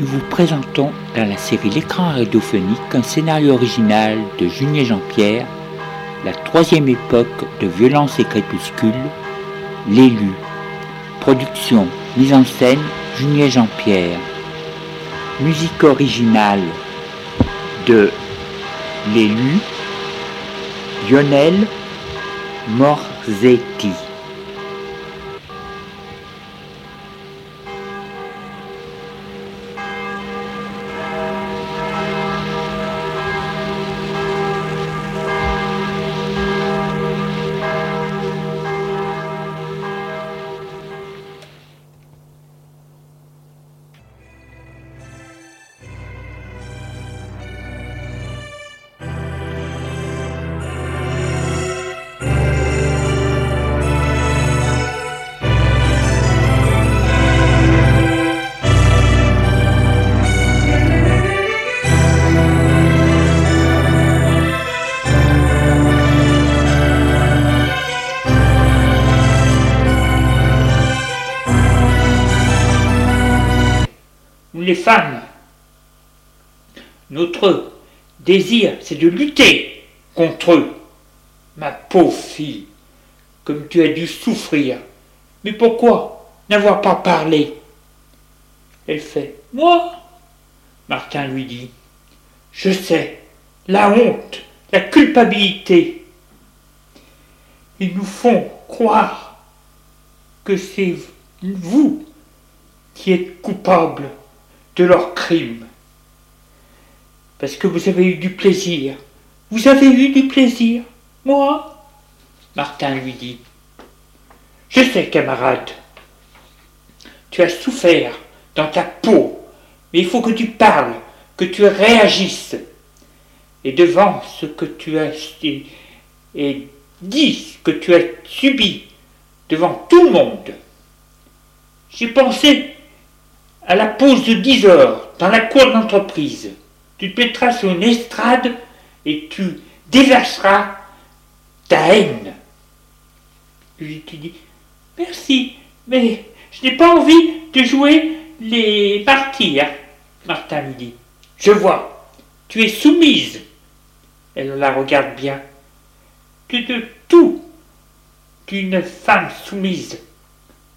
nous vous présentons dans la série L'écran radiophonique un scénario original de Julien Jean-Pierre, la troisième époque de violence et crépuscule, l'élu. Production, mise en scène, Julien Jean-Pierre. Musique originale de l'élu, Lionel Morzetti. Les femmes. Notre désir, c'est de lutter contre eux. Ma pauvre fille, comme tu as dû souffrir. Mais pourquoi n'avoir pas parlé? Elle fait Moi? Martin lui dit Je sais, la honte, la culpabilité. Ils nous font croire que c'est vous qui êtes coupable de leurs crimes. Parce que vous avez eu du plaisir. Vous avez eu du plaisir. Moi Martin lui dit. Je sais, camarade. Tu as souffert dans ta peau, mais il faut que tu parles, que tu réagisses. Et devant ce que tu as et, dis ce que tu as subi devant tout le monde. J'ai pensé à la pause de 10 heures dans la cour d'entreprise. Tu te mettras sur une estrade et tu déverseras ta haine. Lui, tu dis Merci, mais je n'ai pas envie de jouer les parties. Hein. Martin lui dit Je vois, tu es soumise. Elle la regarde bien. Tu de tout d'une femme soumise.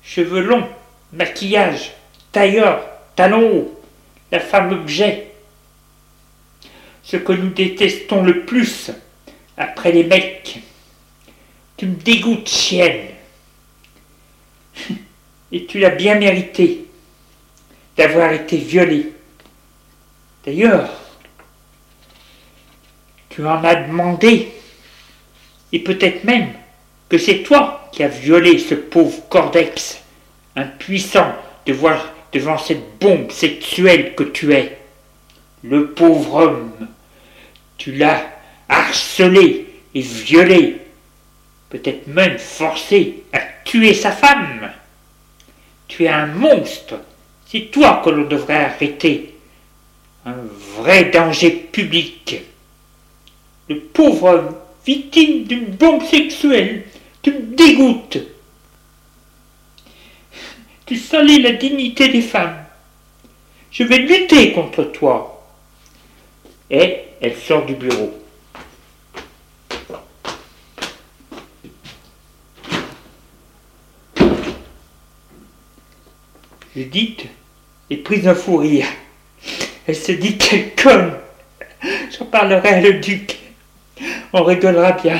Cheveux longs, maquillage, tailleur, hauts, la femme objet. Ce que nous détestons le plus après les mecs. Tu me dégoûtes, chienne. Et tu l'as bien mérité d'avoir été violée. D'ailleurs, tu en as demandé, et peut-être même que c'est toi qui as violé ce pauvre Cordex, impuissant de voir devant cette bombe sexuelle que tu es. Le pauvre homme, tu l'as harcelé et violé, peut-être même forcé à tuer sa femme. Tu es un monstre, c'est toi que l'on devrait arrêter. Un vrai danger public. Le pauvre homme, victime d'une bombe sexuelle, tu me dégoûtes. Tu salis la dignité des femmes. Je vais lutter contre toi. Et elle sort du bureau. Judith est prise d'un fou rire. Elle se dit quelle conne. J'en parlerai à le duc. On rigolera bien.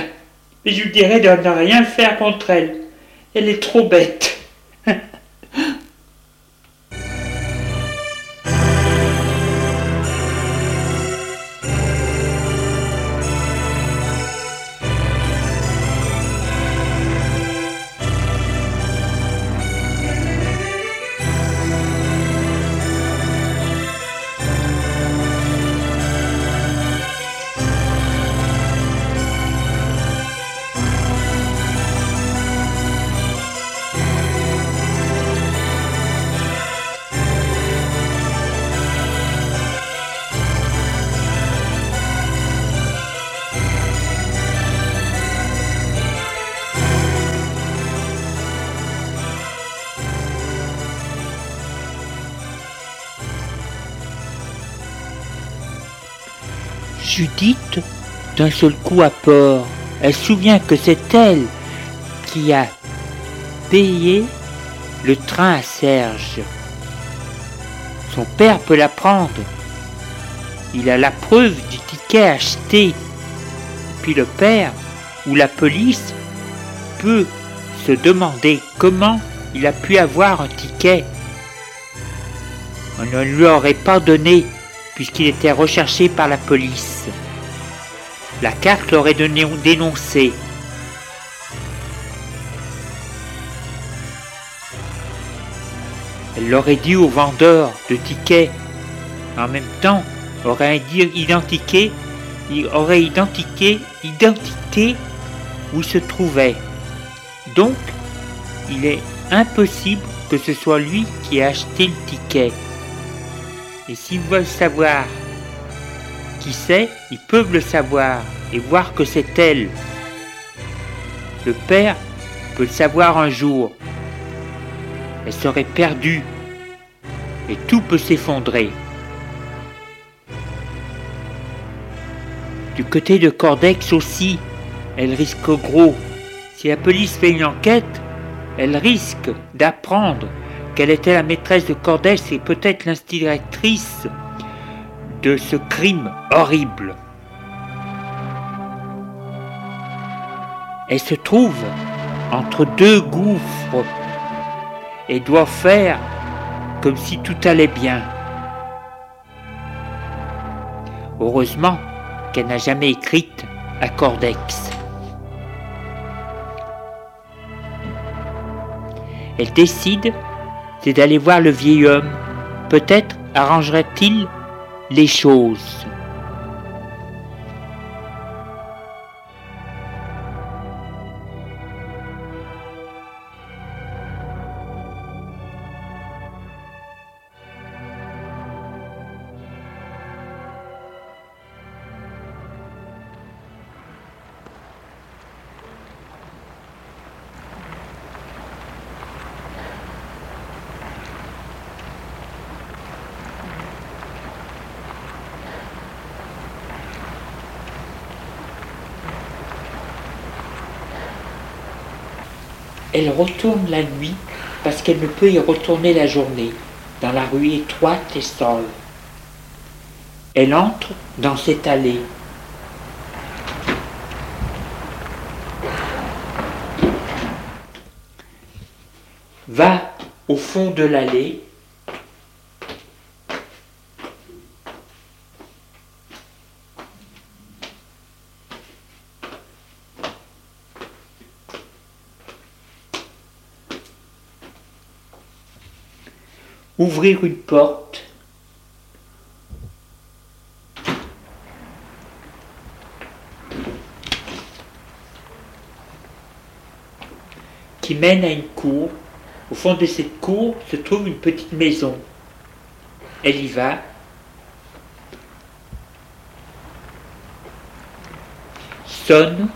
Et je lui dirai de ne rien faire contre elle. Elle est trop bête. Judith, d'un seul coup à port, elle souvient que c'est elle qui a payé le train à Serge. Son père peut la prendre. Il a la preuve du ticket acheté. Puis le père ou la police peut se demander comment il a pu avoir un ticket. On ne lui aurait pas donné puisqu'il était recherché par la police. La carte l'aurait dénoncé. Elle l'aurait dit au vendeur de tickets. En même temps, aurait identifié, aurait identifié, identité où se trouvait. Donc, il est impossible que ce soit lui qui a acheté le ticket. Et s'ils veulent savoir qui c'est, ils peuvent le savoir et voir que c'est elle. Le père peut le savoir un jour. Elle serait perdue et tout peut s'effondrer. Du côté de Cordex aussi, elle risque gros. Si la police fait une enquête, elle risque d'apprendre qu'elle était la maîtresse de Cordex et peut-être l'instigatrice de ce crime horrible. Elle se trouve entre deux gouffres et doit faire comme si tout allait bien. Heureusement qu'elle n'a jamais écrite à Cordex. Elle décide d'aller voir le vieil homme. Peut-être arrangerait-il les choses. Elle retourne la nuit parce qu'elle ne peut y retourner la journée, dans la rue étroite et seule. Elle entre dans cette allée. Va au fond de l'allée ouvrir une porte, qui mène à une cour. Au fond de cette cour se trouve une petite maison. Elle y va. Sonne.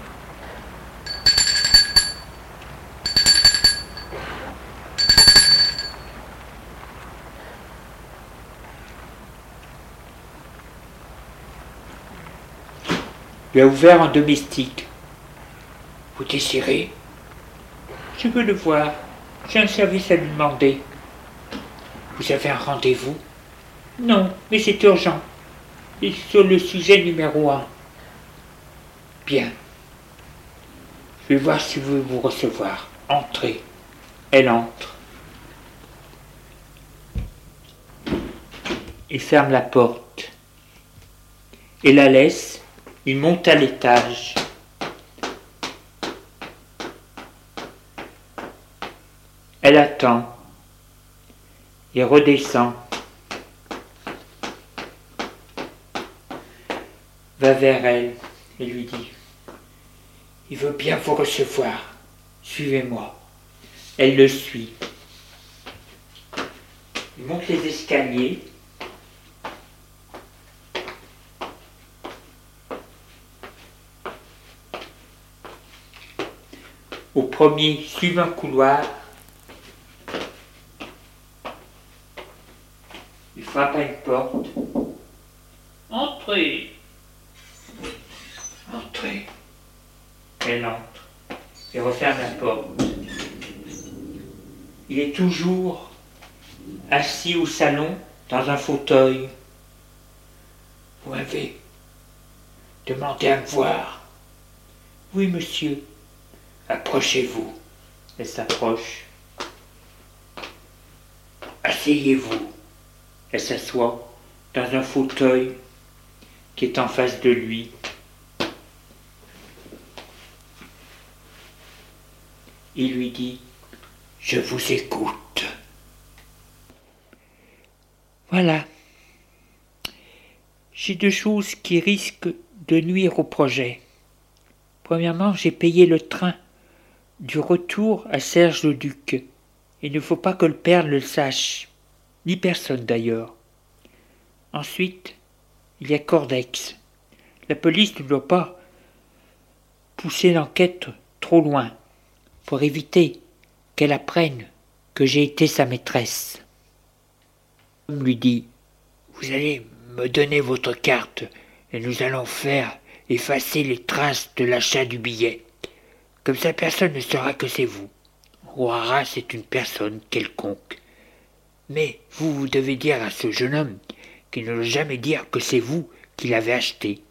Lui a ouvert un domestique. Vous désirez? Je veux le voir. J'ai un service à lui demander. Vous avez un rendez-vous? Non, mais c'est urgent. Et sur le sujet numéro un. Bien. Je vais voir si vous voulez vous recevoir. Entrez. Elle entre. Il ferme la porte et la laisse il monte à l'étage. Elle attend. Il redescend. Va vers elle et lui dit Il veut bien vous recevoir. Suivez-moi. Elle le suit. Il monte les escaliers. Au premier, suivre un couloir. Il frappe à une porte. Entrez. Entrez. Elle entre et referme la porte. Il est toujours assis au salon dans un fauteuil. Vous avez demandé à me voir. Oui, monsieur. Approchez-vous. Elle s'approche. Asseyez-vous. Elle s'assoit dans un fauteuil qui est en face de lui. Il lui dit Je vous écoute. Voilà. J'ai deux choses qui risquent de nuire au projet. Premièrement, j'ai payé le train du retour à Serge-le-Duc. Il ne faut pas que le père le sache, ni personne d'ailleurs. Ensuite, il y a Cordex. La police ne doit pas pousser l'enquête trop loin pour éviter qu'elle apprenne que j'ai été sa maîtresse. L'homme lui dit Vous allez me donner votre carte et nous allons faire effacer les traces de l'achat du billet. Comme ça, personne ne saura que c'est vous. Ouara, c'est une personne quelconque. Mais vous, vous devez dire à ce jeune homme qu'il ne doit jamais dire que c'est vous qui l'avez acheté.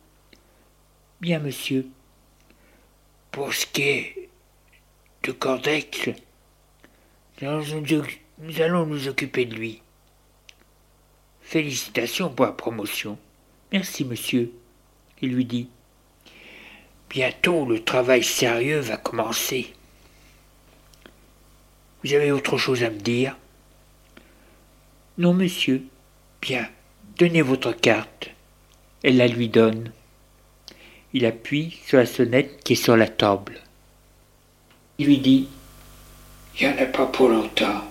Bien, monsieur. Pour ce qui est de Cordex, nous allons nous occuper de lui. Félicitations pour la promotion. Merci, monsieur. Il lui dit. Bientôt le travail sérieux va commencer. Vous avez autre chose à me dire? Non, monsieur. Bien, donnez votre carte. Elle la lui donne. Il appuie sur la sonnette qui est sur la table. Il lui dit Il n'y en a pas pour longtemps.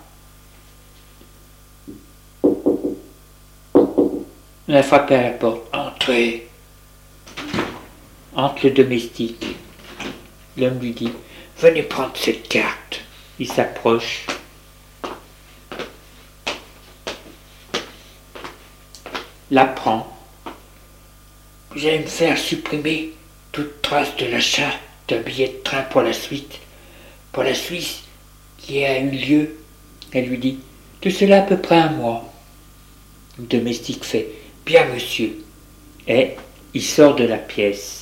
On a frappé à la porte. Entrez entre le domestique. L'homme lui dit Venez prendre cette carte. Il s'approche. La prend. Vous allez me faire supprimer toute trace de l'achat d'un billet de train pour la suite, pour la Suisse, qui a eu lieu. Elle lui dit De cela à peu près un mois. Le domestique fait Bien, monsieur. Et il sort de la pièce.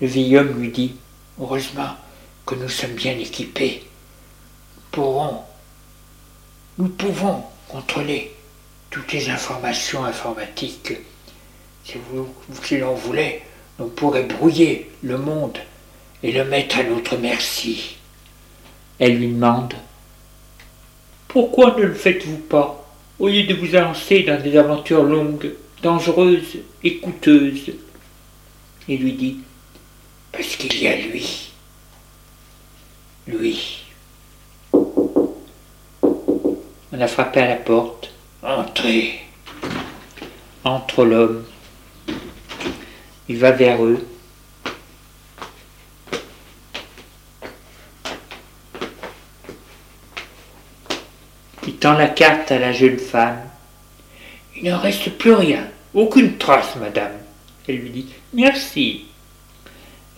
Le vieil homme lui dit Heureusement que nous sommes bien équipés. Pourrons, nous pouvons contrôler toutes les informations informatiques. Si, vous, si l'on voulait, on pourrait brouiller le monde et le mettre à notre merci. Elle lui demande Pourquoi ne le faites-vous pas au lieu de vous lancer dans des aventures longues, dangereuses et coûteuses? Il lui dit parce qu'il y a lui? Lui. On a frappé à la porte. Entrez. Entre l'homme. Il va vers eux. Il tend la carte à la jeune femme. Il n'en reste plus rien, aucune trace, madame. Elle lui dit Merci.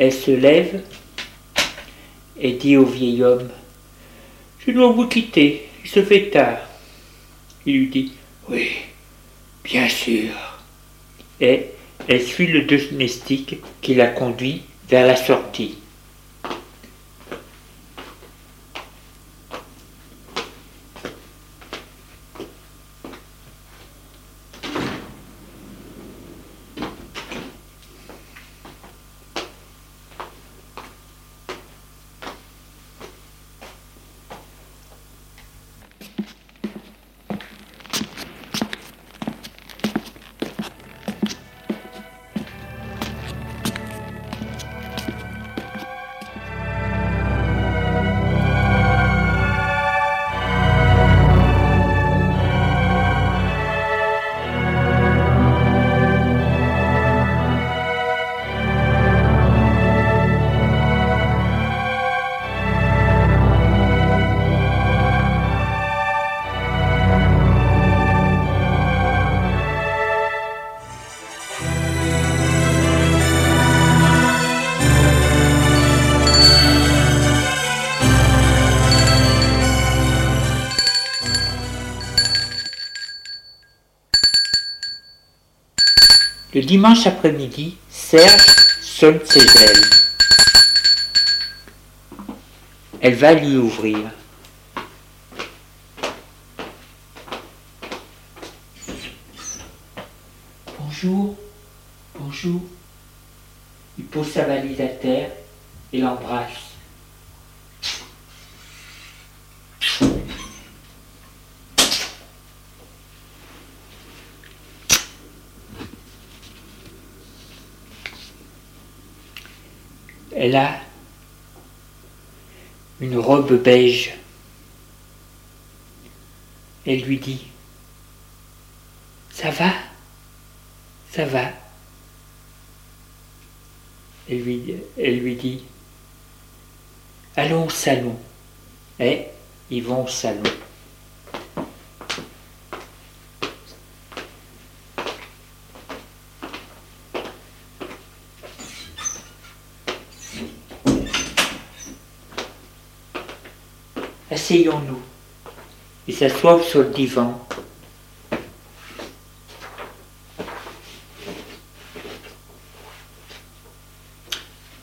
Elle se lève et dit au vieil homme Je dois vous quitter, il se fait tard. Il lui dit Oui, bien sûr. Et elle suit le domestique qui la conduit vers la sortie. Le dimanche après-midi, Serge sonne ses ailes. Elle va lui ouvrir. Bonjour, bonjour. Il pose sa valise à terre et l'embrasse. Elle a une robe beige. Elle lui dit Ça va Ça va elle lui, dit Allons au salon. Et ils vont au salon. Asseyons-nous. Ils s'assoient sur le divan.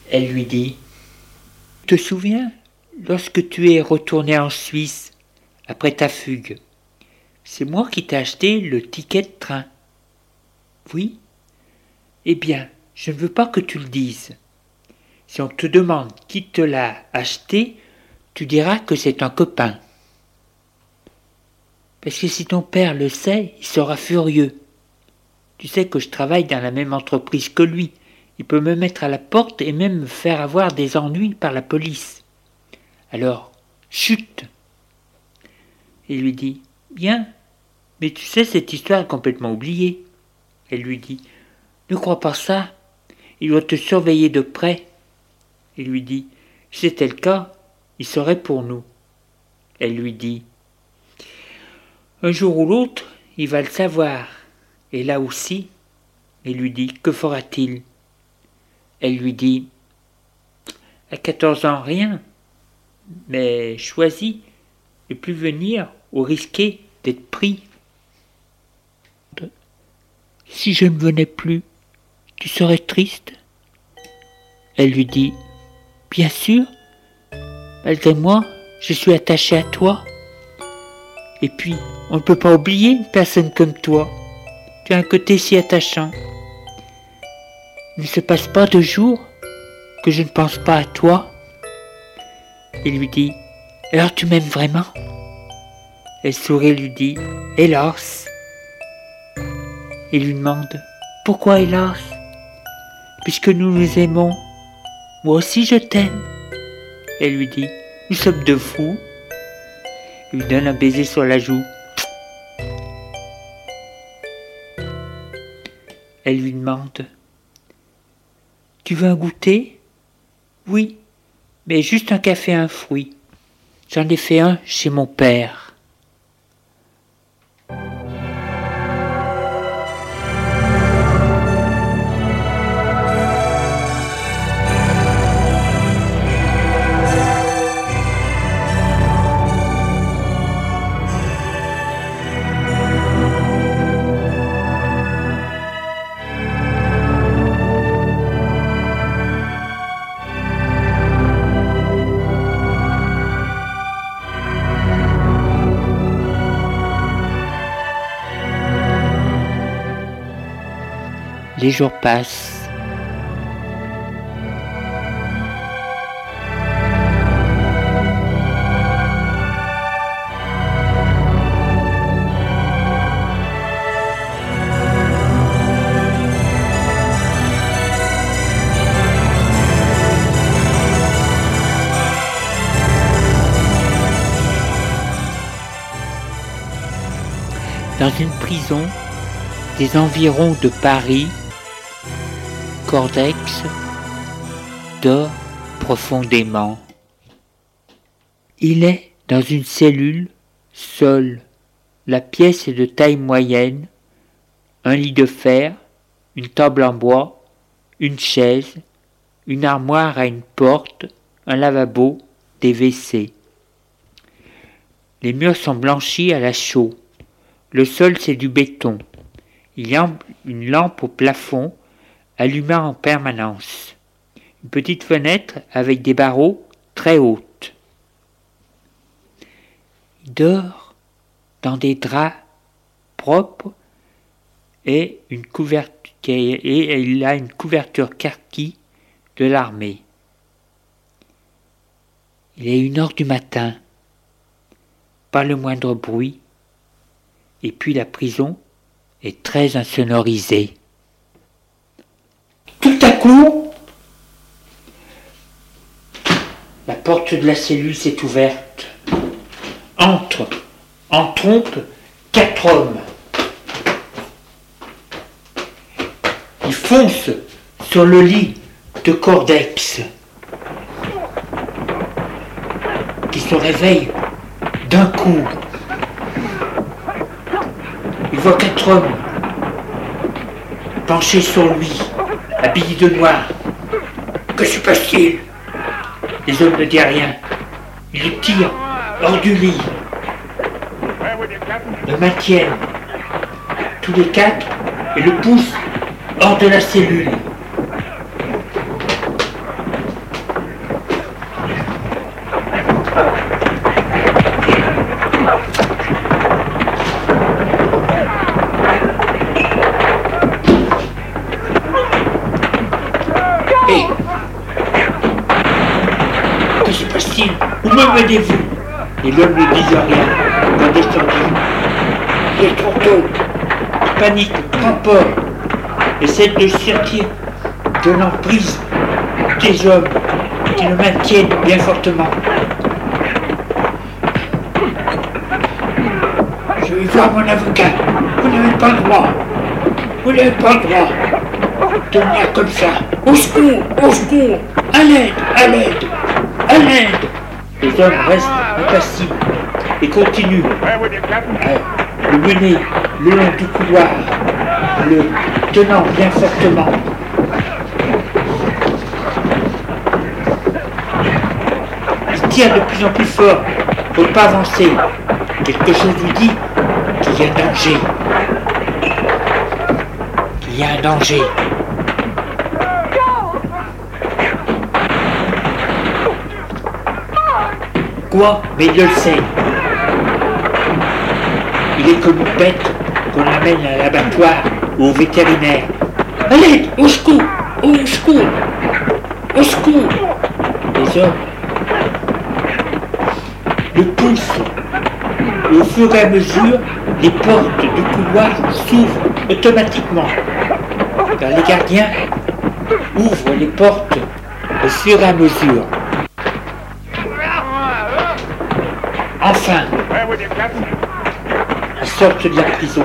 Elle lui dit Te souviens, lorsque tu es retourné en Suisse, après ta fugue, c'est moi qui t'ai acheté le ticket de train. Oui? Eh bien, je ne veux pas que tu le dises. Si on te demande qui te l'a acheté, tu diras que c'est un copain. Parce que si ton père le sait, il sera furieux. Tu sais que je travaille dans la même entreprise que lui. Il peut me mettre à la porte et même me faire avoir des ennuis par la police. Alors, chute Il lui dit Bien, mais tu sais, cette histoire est complètement oubliée. Elle lui dit Ne crois pas ça. Il doit te surveiller de près. Il lui dit Si c'était le cas, il serait pour nous. Elle lui dit Un jour ou l'autre, il va le savoir. Et là aussi, il lui dit Que fera-t-il? Elle lui dit À quatorze ans, rien, mais choisis ne plus venir ou risquer d'être pris. Si je ne venais plus, tu serais triste? Elle lui dit Bien sûr, Malgré moi, je suis attaché à toi. Et puis, on ne peut pas oublier une personne comme toi. Tu as un côté si attachant. Il ne se passe pas de jour que je ne pense pas à toi. Il lui dit, alors tu m'aimes vraiment? Elle sourit et lui dit, hélas. Il lui demande, pourquoi hélas? Puisque nous nous aimons, moi aussi je t'aime. Elle lui dit Nous sommes deux fous. Il lui donne un baiser sur la joue. Elle lui demande Tu veux un goûter? Oui, mais juste un café et un fruit. J'en ai fait un chez mon père. Les jours passent. Dans une prison des environs de Paris, cortex dort profondément. Il est dans une cellule, seul. La pièce est de taille moyenne, un lit de fer, une table en bois, une chaise, une armoire à une porte, un lavabo, des WC. Les murs sont blanchis à la chaux. Le sol c'est du béton. Il y a une lampe au plafond allumant en permanence. Une petite fenêtre avec des barreaux très hautes. Il dort dans des draps propres et, il a une couverture kaki de l'armée. Il est une heure du matin, pas le moindre bruit, et puis la prison est très insonorisée. Tout à coup, la porte de la cellule s'est ouverte. Entre, en trompe, quatre hommes. Ils foncent sur le lit de Cordex, qui se réveille d'un coup. Il voit quatre hommes penchés sur lui, habillés de noir. Que se passe-t-il? Les hommes ne disent rien. Ils le tirent hors du lit, le maintiennent tous les quatre et le poussent hors de la cellule. Menez-vous Et l'homme ne dit rien, va descendu. Est trop panique, peur, essaie de sortir de l'emprise des hommes qui le maintiennent bien fortement. Je vais voir mon avocat. Vous n'avez pas le droit. Vous n'avez pas le droit de venir comme ça. Au secours, au secours, à l'aide, à l'aide, à l'aide. Les hommes restent impassibles et continuent à le mener le long du couloir, le tenant bien fortement. Il tire de plus en plus fort pour ne pas avancer. Quelque chose lui dit qu'il y a un danger. Qu'il y a un danger. Quoi Mais il le sait. Il est comme une bête qu'on amène à l'abattoir ou au vétérinaire. Allez, au secours Au secours Au secours Les hommes le poussent. Au fur et à mesure, les portes du couloir s'ouvrent automatiquement. Car les gardiens ouvrent les portes au fur et à mesure. Sortent de la prison.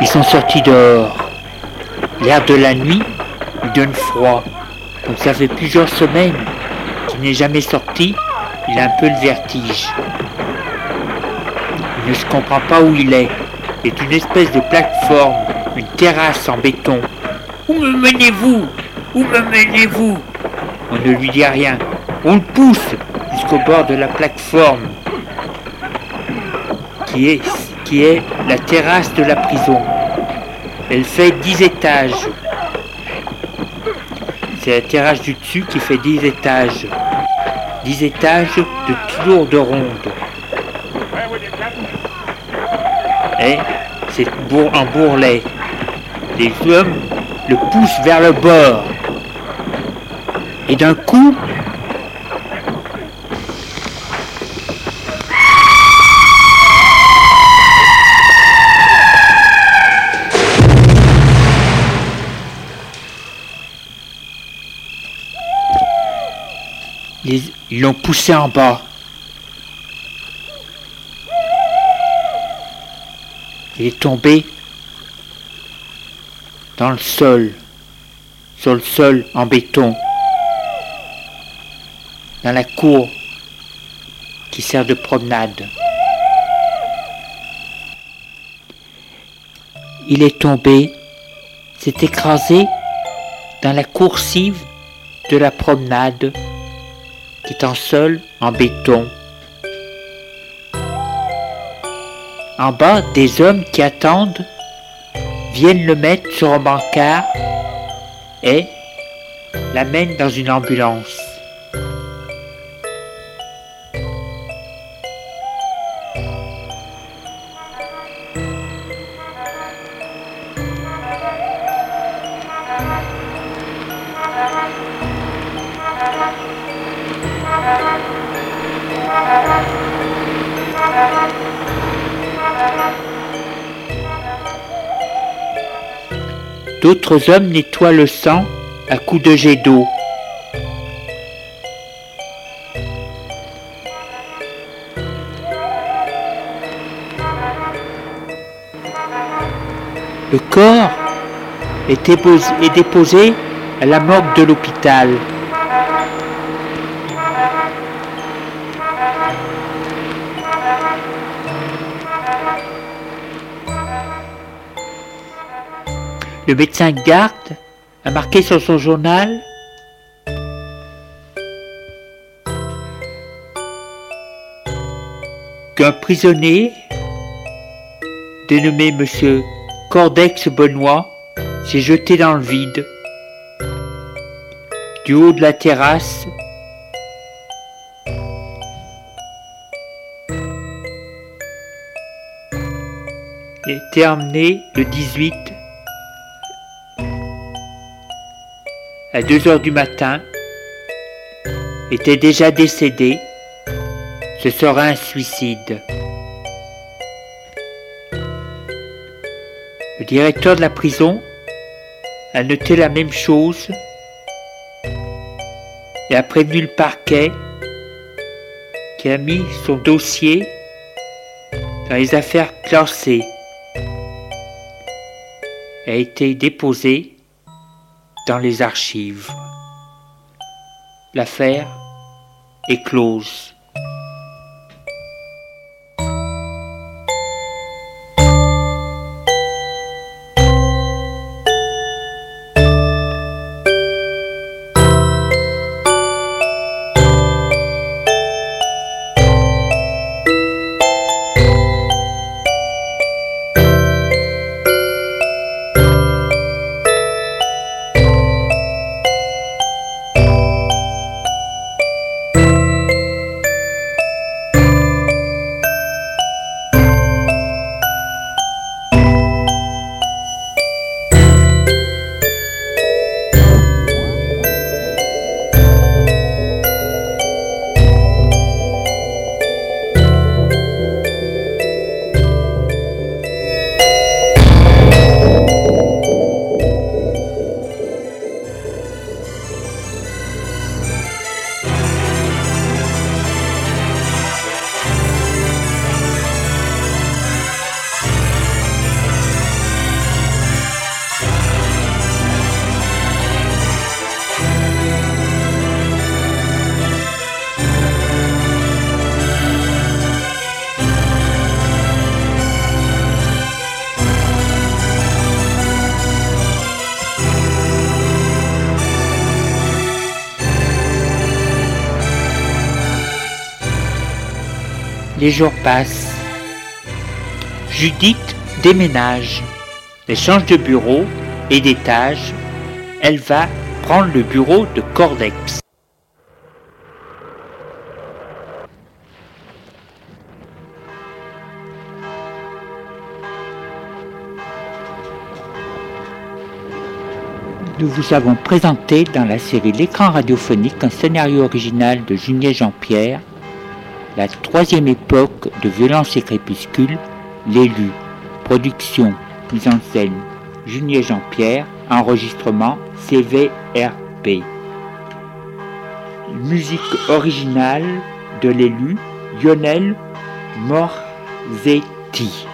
Ils sont sortis dehors. L'air de la nuit lui donne froid. Comme ça fait plusieurs semaines qu'il n'est jamais sorti, il a un peu le vertige. Il ne se comprend pas où il est. C'est une espèce de plateforme, une terrasse en béton. Où me menez-vous? Où me menez-vous On ne lui dit rien. On le pousse jusqu'au bord de la plateforme, qui est, la terrasse de la prison. Elle fait 10 étages. C'est la terrasse du dessus qui fait 10 étages. 10 étages de tour de ronde. Et c'est en bourrelet. Les hommes le poussent vers le bord. Ils l'ont poussé en bas. Il est tombé dans le sol, sur le sol en béton, dans la cour qui sert de promenade. Il est tombé, s'est écrasé dans la coursive de la promenade qui est en sol, en béton. En bas, des hommes qui attendent viennent le mettre sur un bancard et l'amènent dans une ambulance. D'autres hommes nettoient le sang à coups de jet d'eau. Le corps est déposé, à la morgue de l'hôpital. Le médecin de garde a marqué sur son journal. Qu'un prisonnier dénommé Monsieur Cordex Benoît s'est jeté dans le vide. Du haut de la terrasse. Et été emmené le 18 à 2 heures du matin, était déjà décédé, ce sera un suicide. Le directeur de la prison a noté la même chose et a prévenu le parquet qui a mis son dossier dans les affaires classées. A été déposé dans les archives. L'affaire est close. Les jours passent. Judith déménage. Elle change de bureau et d'étage. Elle va prendre le bureau de Cordex. Nous vous avons présenté dans la série L'écran radiophonique un scénario original de Julien Jean-Pierre la troisième époque de violence et crépuscule, l'élu. Production, mise en scène, Julien Jean-Pierre, enregistrement CVRP. Musique originale de l'élu, Lionel Morzetti.